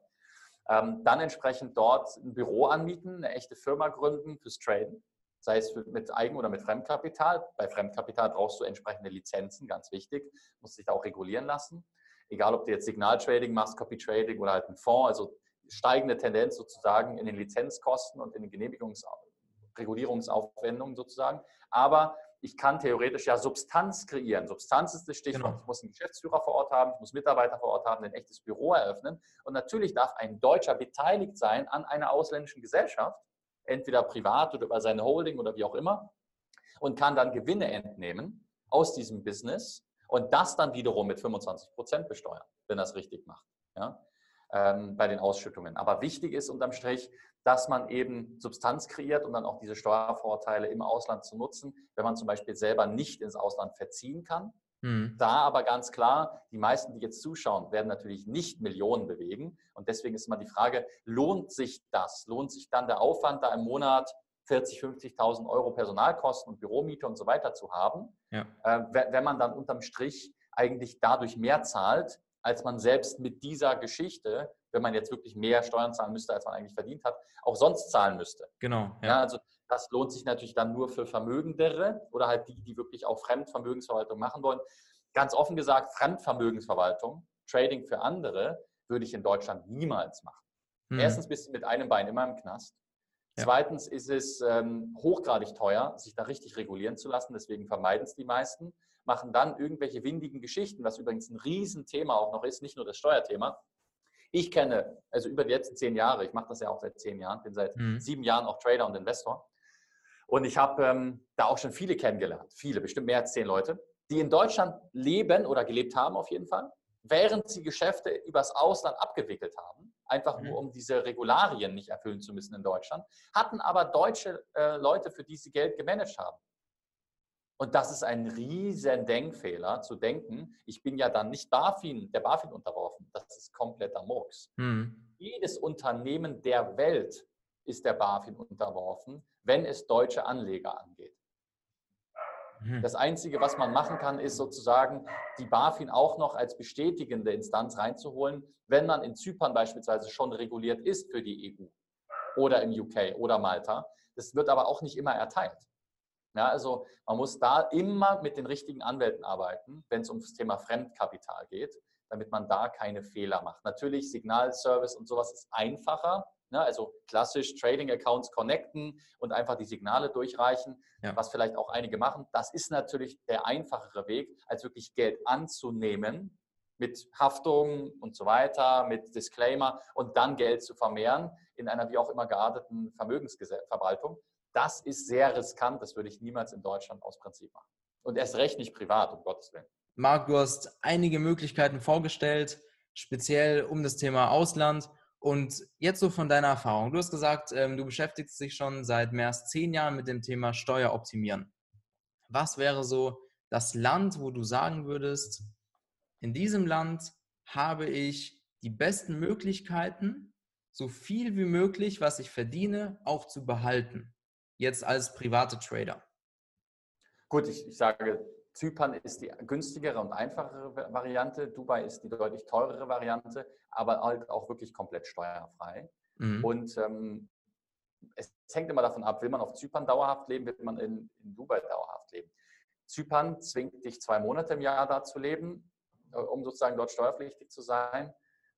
Ähm, dann entsprechend dort ein Büro anmieten, eine echte Firma gründen fürs Traden, sei es mit Eigen- oder mit Fremdkapital. Bei Fremdkapital brauchst du entsprechende Lizenzen, ganz wichtig, musst dich da auch regulieren lassen egal ob du jetzt Signaltrading machst, Copy Trading oder halt ein Fonds, also steigende Tendenz sozusagen in den Lizenzkosten und in den Genehmigungs Regulierungsaufwendungen sozusagen. Aber ich kann theoretisch ja Substanz kreieren. Substanz ist das Stichwort. Genau. Ich muss einen Geschäftsführer vor Ort haben, ich muss Mitarbeiter vor Ort haben, ein echtes Büro eröffnen. Und natürlich darf ein Deutscher beteiligt sein an einer ausländischen Gesellschaft, entweder privat oder über seine Holding oder wie auch immer, und kann dann Gewinne entnehmen aus diesem Business und das dann wiederum mit 25 Prozent besteuern, wenn es richtig macht, ja? Ähm, bei den Ausschüttungen. Aber wichtig ist unterm Strich, dass man eben Substanz kreiert und dann auch diese Steuervorteile im Ausland zu nutzen, wenn man zum Beispiel selber nicht ins Ausland verziehen kann. Mhm. Da aber ganz klar, die meisten, die jetzt zuschauen, werden natürlich nicht Millionen bewegen. Und deswegen ist immer die Frage, lohnt sich das? Lohnt sich dann der Aufwand, da im Monat 40, 50.000 Euro Personalkosten und Büromiete und so weiter zu haben, ja. äh, wenn man dann unterm Strich eigentlich dadurch mehr zahlt, als man selbst mit dieser Geschichte, wenn man jetzt wirklich mehr Steuern zahlen müsste, als man eigentlich verdient hat, auch sonst zahlen müsste. Genau. Ja. ja also das lohnt sich natürlich dann nur für Vermögendere oder halt die, die wirklich auch Fremdvermögensverwaltung machen wollen. Ganz offen gesagt, Fremdvermögensverwaltung, Trading für andere, würde ich in Deutschland niemals machen. Hm. Erstens bist du mit einem Bein immer im Knast. Ja. Zweitens ist es ähm, hochgradig teuer, sich da richtig regulieren zu lassen. Deswegen vermeiden es die meisten. Machen dann irgendwelche windigen Geschichten, was übrigens ein Riesenthema auch noch ist, nicht nur das Steuerthema. Ich kenne, also über die letzten zehn Jahre, ich mache das ja auch seit zehn Jahren, bin seit mhm. sieben Jahren auch Trader und Investor. Und ich habe ähm, da auch schon viele kennengelernt, viele, bestimmt mehr als zehn Leute, die in Deutschland leben oder gelebt haben auf jeden Fall, während sie Geschäfte übers Ausland abgewickelt haben einfach nur mhm. um diese Regularien nicht erfüllen zu müssen in Deutschland, hatten aber deutsche äh, Leute, für die sie Geld gemanagt haben. Und das ist ein riesen Denkfehler, zu denken, ich bin ja dann nicht BaFin, der BaFin unterworfen. Das ist kompletter Murks. Mhm. Jedes Unternehmen der Welt ist der BaFin unterworfen, wenn es deutsche Anleger angeht. Mhm. Das Einzige, was man machen kann, ist sozusagen die BaFin auch noch als bestätigende Instanz reinzuholen, wenn man in Zypern beispielsweise schon reguliert ist für die EU oder im UK oder Malta. Das wird aber auch nicht immer erteilt. Ja, also man muss da immer mit den richtigen Anwälten arbeiten, wenn es um das Thema Fremdkapital geht, damit man da keine Fehler macht. Natürlich Signalservice und sowas ist einfacher, Ne? Also klassisch Trading-Accounts connecten und einfach die Signale durchreichen, ja. was vielleicht auch einige machen. Das ist natürlich der einfachere Weg, als wirklich Geld anzunehmen mit Haftung und so weiter, mit Disclaimer und dann Geld zu vermehren in einer wie auch immer gearteten Vermögensverwaltung. Das ist sehr riskant, das würde ich niemals in Deutschland aus Prinzip machen. Und erst recht nicht privat, um Gottes Willen. Marc, du hast einige Möglichkeiten vorgestellt, speziell um das Thema Ausland. Und jetzt so von deiner Erfahrung. Du hast gesagt, ähm, du beschäftigst dich schon seit mehr als zehn Jahren mit dem Thema Steueroptimieren. Was wäre so das Land, wo du sagen würdest, in diesem Land habe ich die besten Möglichkeiten, so viel wie möglich, was ich verdiene, auch zu behalten. Jetzt als private Trader. Gut, ich, ich sage Zypern ist die günstigere und einfachere Variante. Dubai ist die deutlich teurere Variante, aber halt auch wirklich komplett steuerfrei. Mhm. Und ähm, es hängt immer davon ab, will man auf Zypern dauerhaft leben, will man in, in Dubai dauerhaft leben. Zypern zwingt dich zwei Monate im Jahr da zu leben, äh, um sozusagen dort steuerpflichtig zu sein.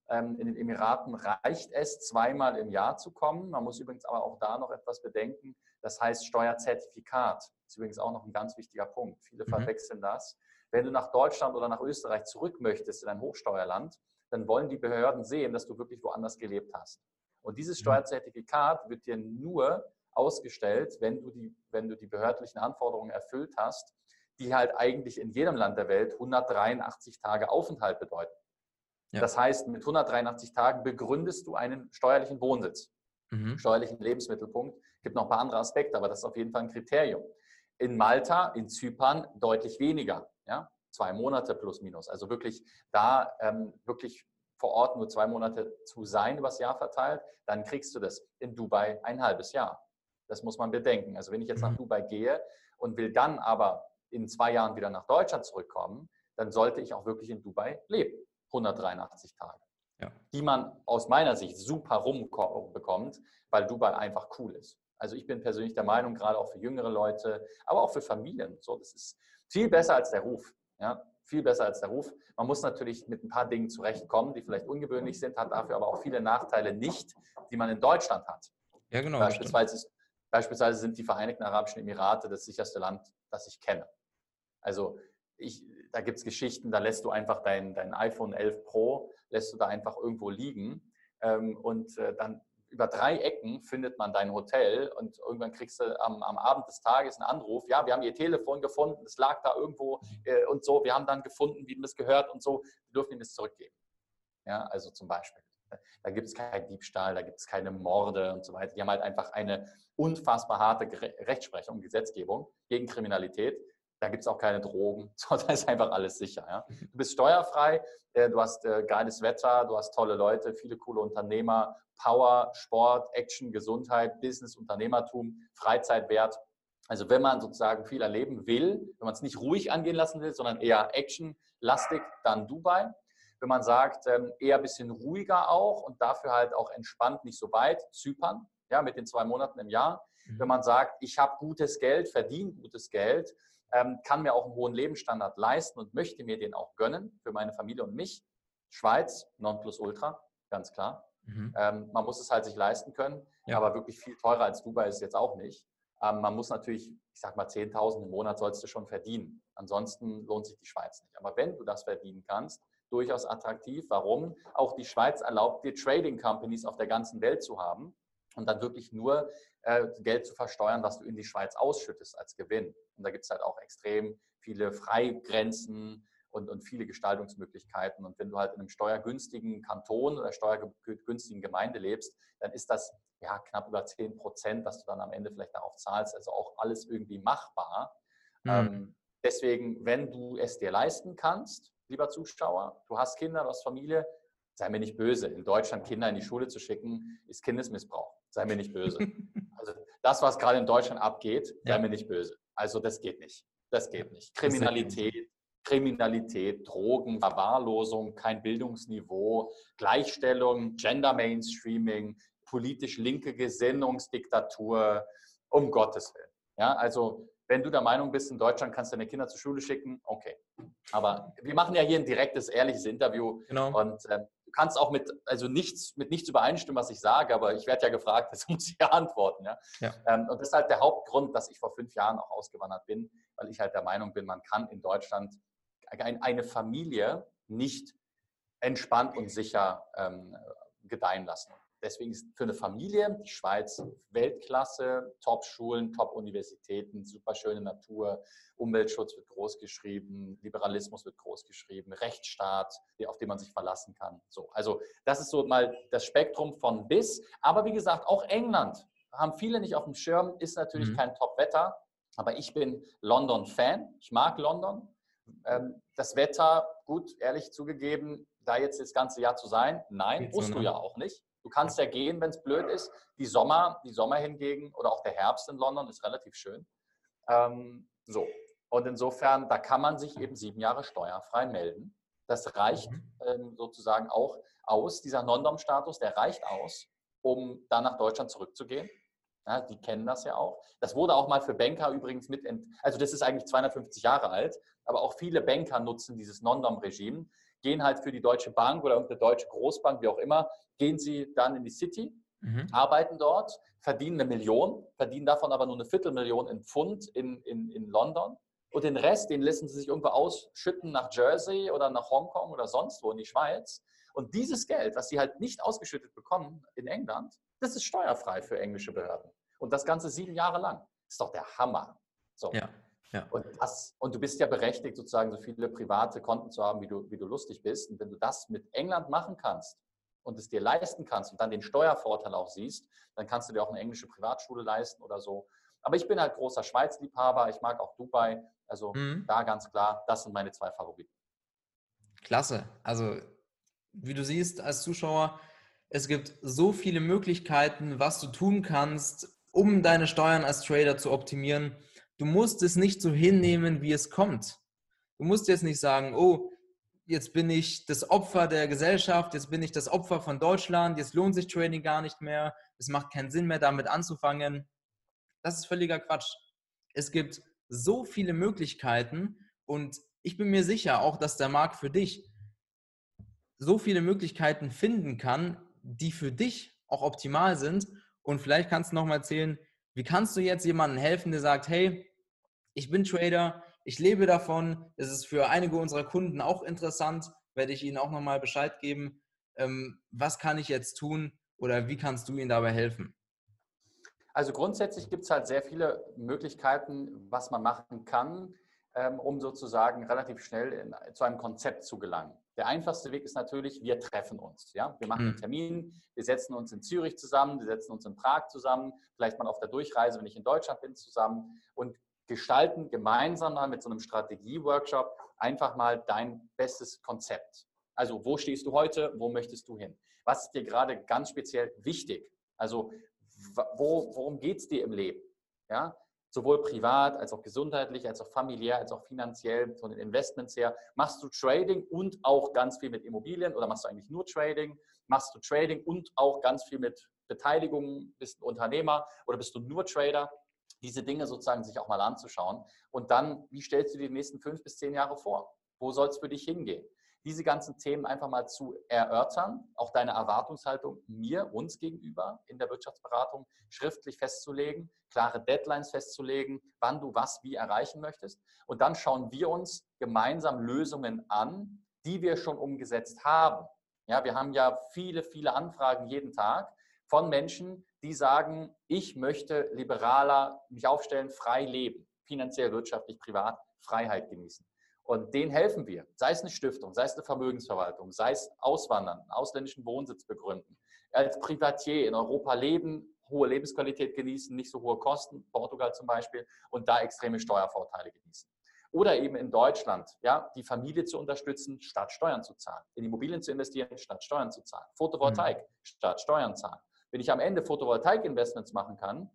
Ähm, in den Emiraten reicht es, zweimal im Jahr zu kommen. Man muss übrigens aber auch da noch etwas bedenken. Das heißt Steuerzertifikat. Das ist übrigens auch noch ein ganz wichtiger Punkt. Viele mhm. verwechseln das. Wenn du nach Deutschland oder nach Österreich zurück möchtest in ein Hochsteuerland, dann wollen die Behörden sehen, dass du wirklich woanders gelebt hast. Und dieses mhm. Steuerzertifikat wird dir nur ausgestellt, wenn du die, wenn du die behördlichen Anforderungen erfüllt hast, die halt eigentlich in jedem Land der Welt 183 Tage Aufenthalt bedeuten. Ja. Das heißt, mit 183 Tagen begründest du einen steuerlichen Wohnsitz, mhm. steuerlichen Lebensmittelpunkt. Es gibt noch ein paar andere Aspekte, aber das ist auf jeden Fall ein Kriterium. In Malta, in Zypern deutlich weniger, ja? zwei Monate plus minus. Also wirklich da ähm, wirklich vor Ort nur zwei Monate zu sein, übers Jahr verteilt, dann kriegst du das in Dubai ein halbes Jahr. Das muss man bedenken. Also wenn ich jetzt nach mhm. Dubai gehe und will dann aber in zwei Jahren wieder nach Deutschland zurückkommen, dann sollte ich auch wirklich in Dubai leben. 183 Tage. Ja. Die man aus meiner Sicht super rumbekommt, weil Dubai einfach cool ist. Also ich bin persönlich der Meinung, gerade auch für jüngere Leute, aber auch für Familien, so, das ist viel besser als der Ruf. Ja? Viel besser als der Ruf. Man muss natürlich mit ein paar Dingen zurechtkommen, die vielleicht ungewöhnlich sind, hat dafür aber auch viele Nachteile nicht, die man in Deutschland hat. Ja, genau. Beispielsweise, beispielsweise sind die Vereinigten Arabischen Emirate das sicherste Land, das ich kenne. Also ich, da gibt es Geschichten, da lässt du einfach dein, dein iPhone 11 Pro, lässt du da einfach irgendwo liegen ähm, und äh, dann über drei Ecken findet man dein Hotel und irgendwann kriegst du am, am, Abend des Tages einen Anruf, ja, wir haben ihr Telefon gefunden, es lag da irgendwo äh, und so, wir haben dann gefunden, wie das gehört und so, wir dürfen ihm das zurückgeben. Ja, also zum Beispiel. Da gibt es keinen Diebstahl, da gibt es keine Morde und so weiter. Die haben halt einfach eine unfassbar harte Rechtsprechung, Gesetzgebung gegen Kriminalität. Da gibt es auch keine Drogen, so, da ist einfach alles sicher. Ja. Du bist steuerfrei, äh, du hast äh, geiles Wetter, du hast tolle Leute, viele coole Unternehmer, Power, Sport, Action, Gesundheit, Business, Unternehmertum, Freizeitwert. Also wenn man sozusagen viel erleben will, wenn man es nicht ruhig angehen lassen will, sondern eher actionlastig, dann Dubai. Wenn man sagt, ähm, eher ein bisschen ruhiger auch und dafür halt auch entspannt, nicht so weit, Zypern, ja, mit den zwei Monaten im Jahr. Mhm. Wenn man sagt, ich habe gutes Geld, verdiene gutes Geld, ähm, kann mir auch einen hohen Lebensstandard leisten und möchte mir den auch gönnen für meine Familie und mich. Schweiz, Nonplusultra, ganz klar. Mhm. Ähm, man muss es halt sich leisten können, ja. aber wirklich viel teurer als Dubai ist es jetzt auch nicht. Ähm, man muss natürlich, ich sag mal, 10.000 im Monat sollst du schon verdienen. Ansonsten lohnt sich die Schweiz nicht. Aber wenn du das verdienen kannst, durchaus attraktiv. Warum? Auch die Schweiz erlaubt dir Trading Companies auf der ganzen Welt zu haben und dann wirklich nur äh, Geld zu versteuern, was du in die Schweiz ausschüttest als Gewinn. Und da gibt es halt auch extrem viele Freigrenzen und, und viele Gestaltungsmöglichkeiten. Und wenn du halt in einem steuergünstigen Kanton oder steuergünstigen Gemeinde lebst, dann ist das ja knapp über 10 Prozent, was du dann am Ende vielleicht darauf zahlst. Also auch alles irgendwie machbar. Mhm. Ähm, deswegen, wenn du es dir leisten kannst, lieber Zuschauer, du hast Kinder, du hast Familie, sei mir nicht böse. In Deutschland Kinder in die Schule zu schicken, ist Kindesmissbrauch. Sei mir nicht böse. Das, was gerade in Deutschland abgeht, sei ja. mir nicht böse. Also das geht nicht. Das geht nicht. Kriminalität, Kriminalität, Drogen, Verwahrlosung, kein Bildungsniveau, Gleichstellung, Gender Mainstreaming, politisch linke Gesinnungsdiktatur, um Gottes Willen. Ja, also wenn du der Meinung bist, in Deutschland kannst du deine Kinder zur Schule schicken, okay. Aber wir machen ja hier ein direktes, ehrliches Interview. Genau. Und äh, du kannst auch mit, also nichts, mit nichts übereinstimmen, was ich sage, aber ich werde ja gefragt, das muss ich ja antworten. Ja? ja. Ähm, und das ist halt der Hauptgrund, dass ich vor fünf Jahren auch ausgewandert bin, weil ich halt der Meinung bin, man kann in Deutschland eine Familie nicht entspannt und sicher ähm, gedeihen lassen. Deswegen ist für eine Familie die Schweiz Weltklasse, Top-Schulen, Top-Universitäten, super schöne Natur, Umweltschutz wird großgeschrieben, Liberalismus wird großgeschrieben, Rechtsstaat, auf den man sich verlassen kann. So, also das ist so mal das Spektrum von bis. Aber wie gesagt, auch England haben viele nicht auf dem Schirm, ist natürlich mhm. kein Top-Wetter. Aber ich bin London-Fan. Ich mag London. Ähm, das Wetter, gut, ehrlich zugegeben, da jetzt das ganze Jahr zu sein, nein, musst du ne? ja auch nicht. Du kannst ja gehen, wenn es blöd ist. Die Sommer, die Sommer hingegen oder auch der Herbst in London ist relativ schön. Ähm, so. Und insofern, da kann man sich eben sieben Jahre steuerfrei melden. Das reicht mhm. ähm, sozusagen auch aus. Dieser Non-Dom-Status, der reicht aus, um dann nach Deutschland zurückzugehen. Ja, die kennen das ja auch. Das wurde auch mal für Banker übrigens mit, also das ist eigentlich 250 Jahre alt, aber auch viele Banker nutzen dieses Non-Dom-Regime, gehen halt für die Deutsche Bank oder irgendeine deutsche Großbank, wie auch immer, gehen sie dann in die City, mhm. arbeiten dort, verdienen eine Million, verdienen davon aber nur eine Viertelmillion in Pfund in, in, in London. Und den Rest, den lassen sie sich irgendwo ausschütten nach Jersey oder nach Hongkong oder sonst wo in die Schweiz. Und dieses Geld, was sie halt nicht ausgeschüttet bekommen in England, das ist steuerfrei für englische Behörden. Und das Ganze sieben Jahre lang. Ist doch der Hammer. So. Ja, ja. Und, das, und du bist ja berechtigt, sozusagen so viele private Konten zu haben, wie du, wie du lustig bist. Und wenn du das mit England machen kannst und es dir leisten kannst und dann den Steuervorteil auch siehst, dann kannst du dir auch eine englische Privatschule leisten oder so. Aber ich bin halt großer Schweiz-Liebhaber. Ich mag auch Dubai. Also mhm. da ganz klar, das sind meine zwei Favoriten. Klasse. Also wie du siehst als Zuschauer, es gibt so viele Möglichkeiten, was du tun kannst, um deine Steuern als Trader zu optimieren. Du musst es nicht so hinnehmen, wie es kommt. Du musst jetzt nicht sagen, oh, jetzt bin ich das Opfer der Gesellschaft, jetzt bin ich das Opfer von Deutschland, jetzt lohnt sich Trading gar nicht mehr, es macht keinen Sinn mehr, damit anzufangen. Das ist völliger Quatsch. Es gibt so viele Möglichkeiten und ich bin mir sicher auch, dass der Markt für dich so viele Möglichkeiten finden kann, die für dich auch optimal sind. Und vielleicht kannst du noch mal erzählen, wie kannst du jetzt jemandem helfen, der sagt, hey, ich bin Trader, ich lebe davon, es ist für einige unserer Kunden auch interessant, werde ich ihnen auch noch mal Bescheid geben, ähm, was kann ich jetzt tun oder wie kannst du ihnen dabei helfen? Also grundsätzlich gibt es halt sehr viele Möglichkeiten, was man machen kann, ähm, um sozusagen relativ schnell in, zu einem Konzept zu gelangen. Der einfachste Weg ist natürlich, wir treffen uns. Ja? Wir machen einen mhm. Termin, wir setzen uns in Zürich zusammen, wir setzen uns in Prag zusammen, vielleicht mal auf der Durchreise, wenn ich in Deutschland bin, zusammen und gestalten gemeinsam mal mit so einem Strategie-Workshop einfach mal dein bestes Konzept. Also wo stehst du heute, wo möchtest du hin? Was ist dir gerade ganz speziell wichtig? Also wo, worum geht es dir im Leben? Ja? Sowohl privat als auch gesundheitlich, als auch familiär, als auch finanziell, von den Investments her. Machst du Trading und auch ganz viel mit Immobilien oder machst du eigentlich nur Trading? Machst du Trading und auch ganz viel mit Beteiligungen? Bist du Unternehmer oder bist du nur Trader? Diese Dinge sozusagen sich auch mal anzuschauen. Und dann, wie stellst du dir die nächsten fünf bis zehn Jahre vor? Wo soll es für dich hingehen? Diese ganzen Themen einfach mal zu erörtern, auch deine Erwartungshaltung mir, uns gegenüber in der Wirtschaftsberatung schriftlich festzulegen, klare Deadlines festzulegen, wann du was wie erreichen möchtest. Und dann schauen wir uns gemeinsam Lösungen an, die wir schon umgesetzt haben. Ja, wir haben ja viele, viele Anfragen jeden Tag von Menschen, die sagen, ich möchte liberaler mich aufstellen, frei leben, finanziell, wirtschaftlich, privat, Freiheit genießen. Und denen helfen wir, sei es eine Stiftung, sei es eine Vermögensverwaltung, sei es Auswandern, einen ausländischen Wohnsitz begründen, als Privatier in Europa leben, hohe Lebensqualität genießen, nicht so hohe Kosten, Portugal zum Beispiel, und da extreme Steuervorteile genießen. Oder eben in Deutschland, ja, die Familie zu unterstützen, statt Steuern zu zahlen. In Immobilien zu investieren, statt Steuern zu zahlen. Photovoltaik, mhm. statt Steuern zahlen. Wenn ich am Ende Photovoltaik-Investments machen kann,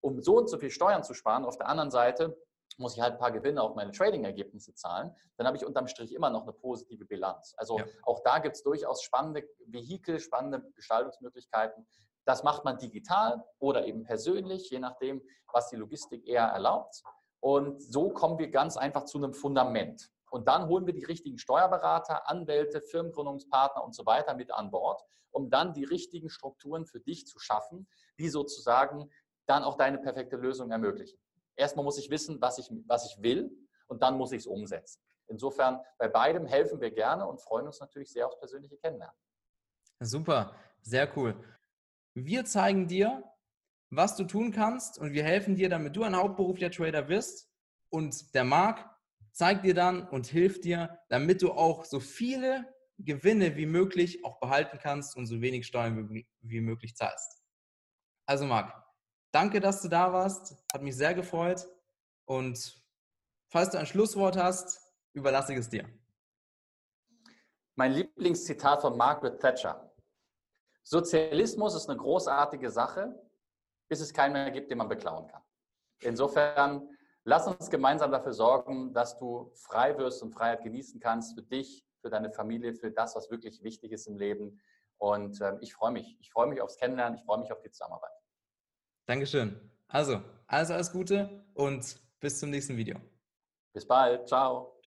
um so und so viel Steuern zu sparen, auf der anderen Seite muss ich halt ein paar Gewinne auf meine Trading-Ergebnisse zahlen, dann habe ich unterm Strich immer noch eine positive Bilanz. Also ja. auch da gibt es durchaus spannende Vehikel, spannende Gestaltungsmöglichkeiten. Das macht man digital oder eben persönlich, je nachdem, was die Logistik eher erlaubt. Und so kommen wir ganz einfach zu einem Fundament. Und dann holen wir die richtigen Steuerberater, Anwälte, Firmengründungspartner und so weiter mit an Bord, um dann die richtigen Strukturen für dich zu schaffen, die sozusagen dann auch deine perfekte Lösung ermöglichen. Erstmal muss ich wissen, was ich, was ich will und dann muss ich es umsetzen. Insofern, bei beidem helfen wir gerne und freuen uns natürlich sehr aufs persönliche Kennenlernen. Super, sehr cool. Wir zeigen dir, was du tun kannst und wir helfen dir, damit du ein hauptberuflicher Trader wirst. Und der Marc zeigt dir dann und hilft dir, damit du auch so viele Gewinne wie möglich auch behalten kannst und so wenig Steuern wie möglich zahlst. Also Marc, Danke, dass du da warst. Hat mich sehr gefreut. Und falls du ein Schlusswort hast, überlasse ich es dir. Mein Lieblingszitat von Margaret Thatcher. Sozialismus ist eine großartige Sache, bis es keinen mehr gibt, den man beklauen kann. Insofern, lass uns gemeinsam dafür sorgen, dass du frei wirst und Freiheit genießen kannst für dich, für deine Familie, für das, was wirklich wichtig ist im Leben. Und äh, ich freue mich. Ich freue mich aufs Kennenlernen. Ich freue mich auf die Zusammenarbeit. Dankeschön. Also, alles, alles Gute und bis zum nächsten Video. Bis bald. Ciao.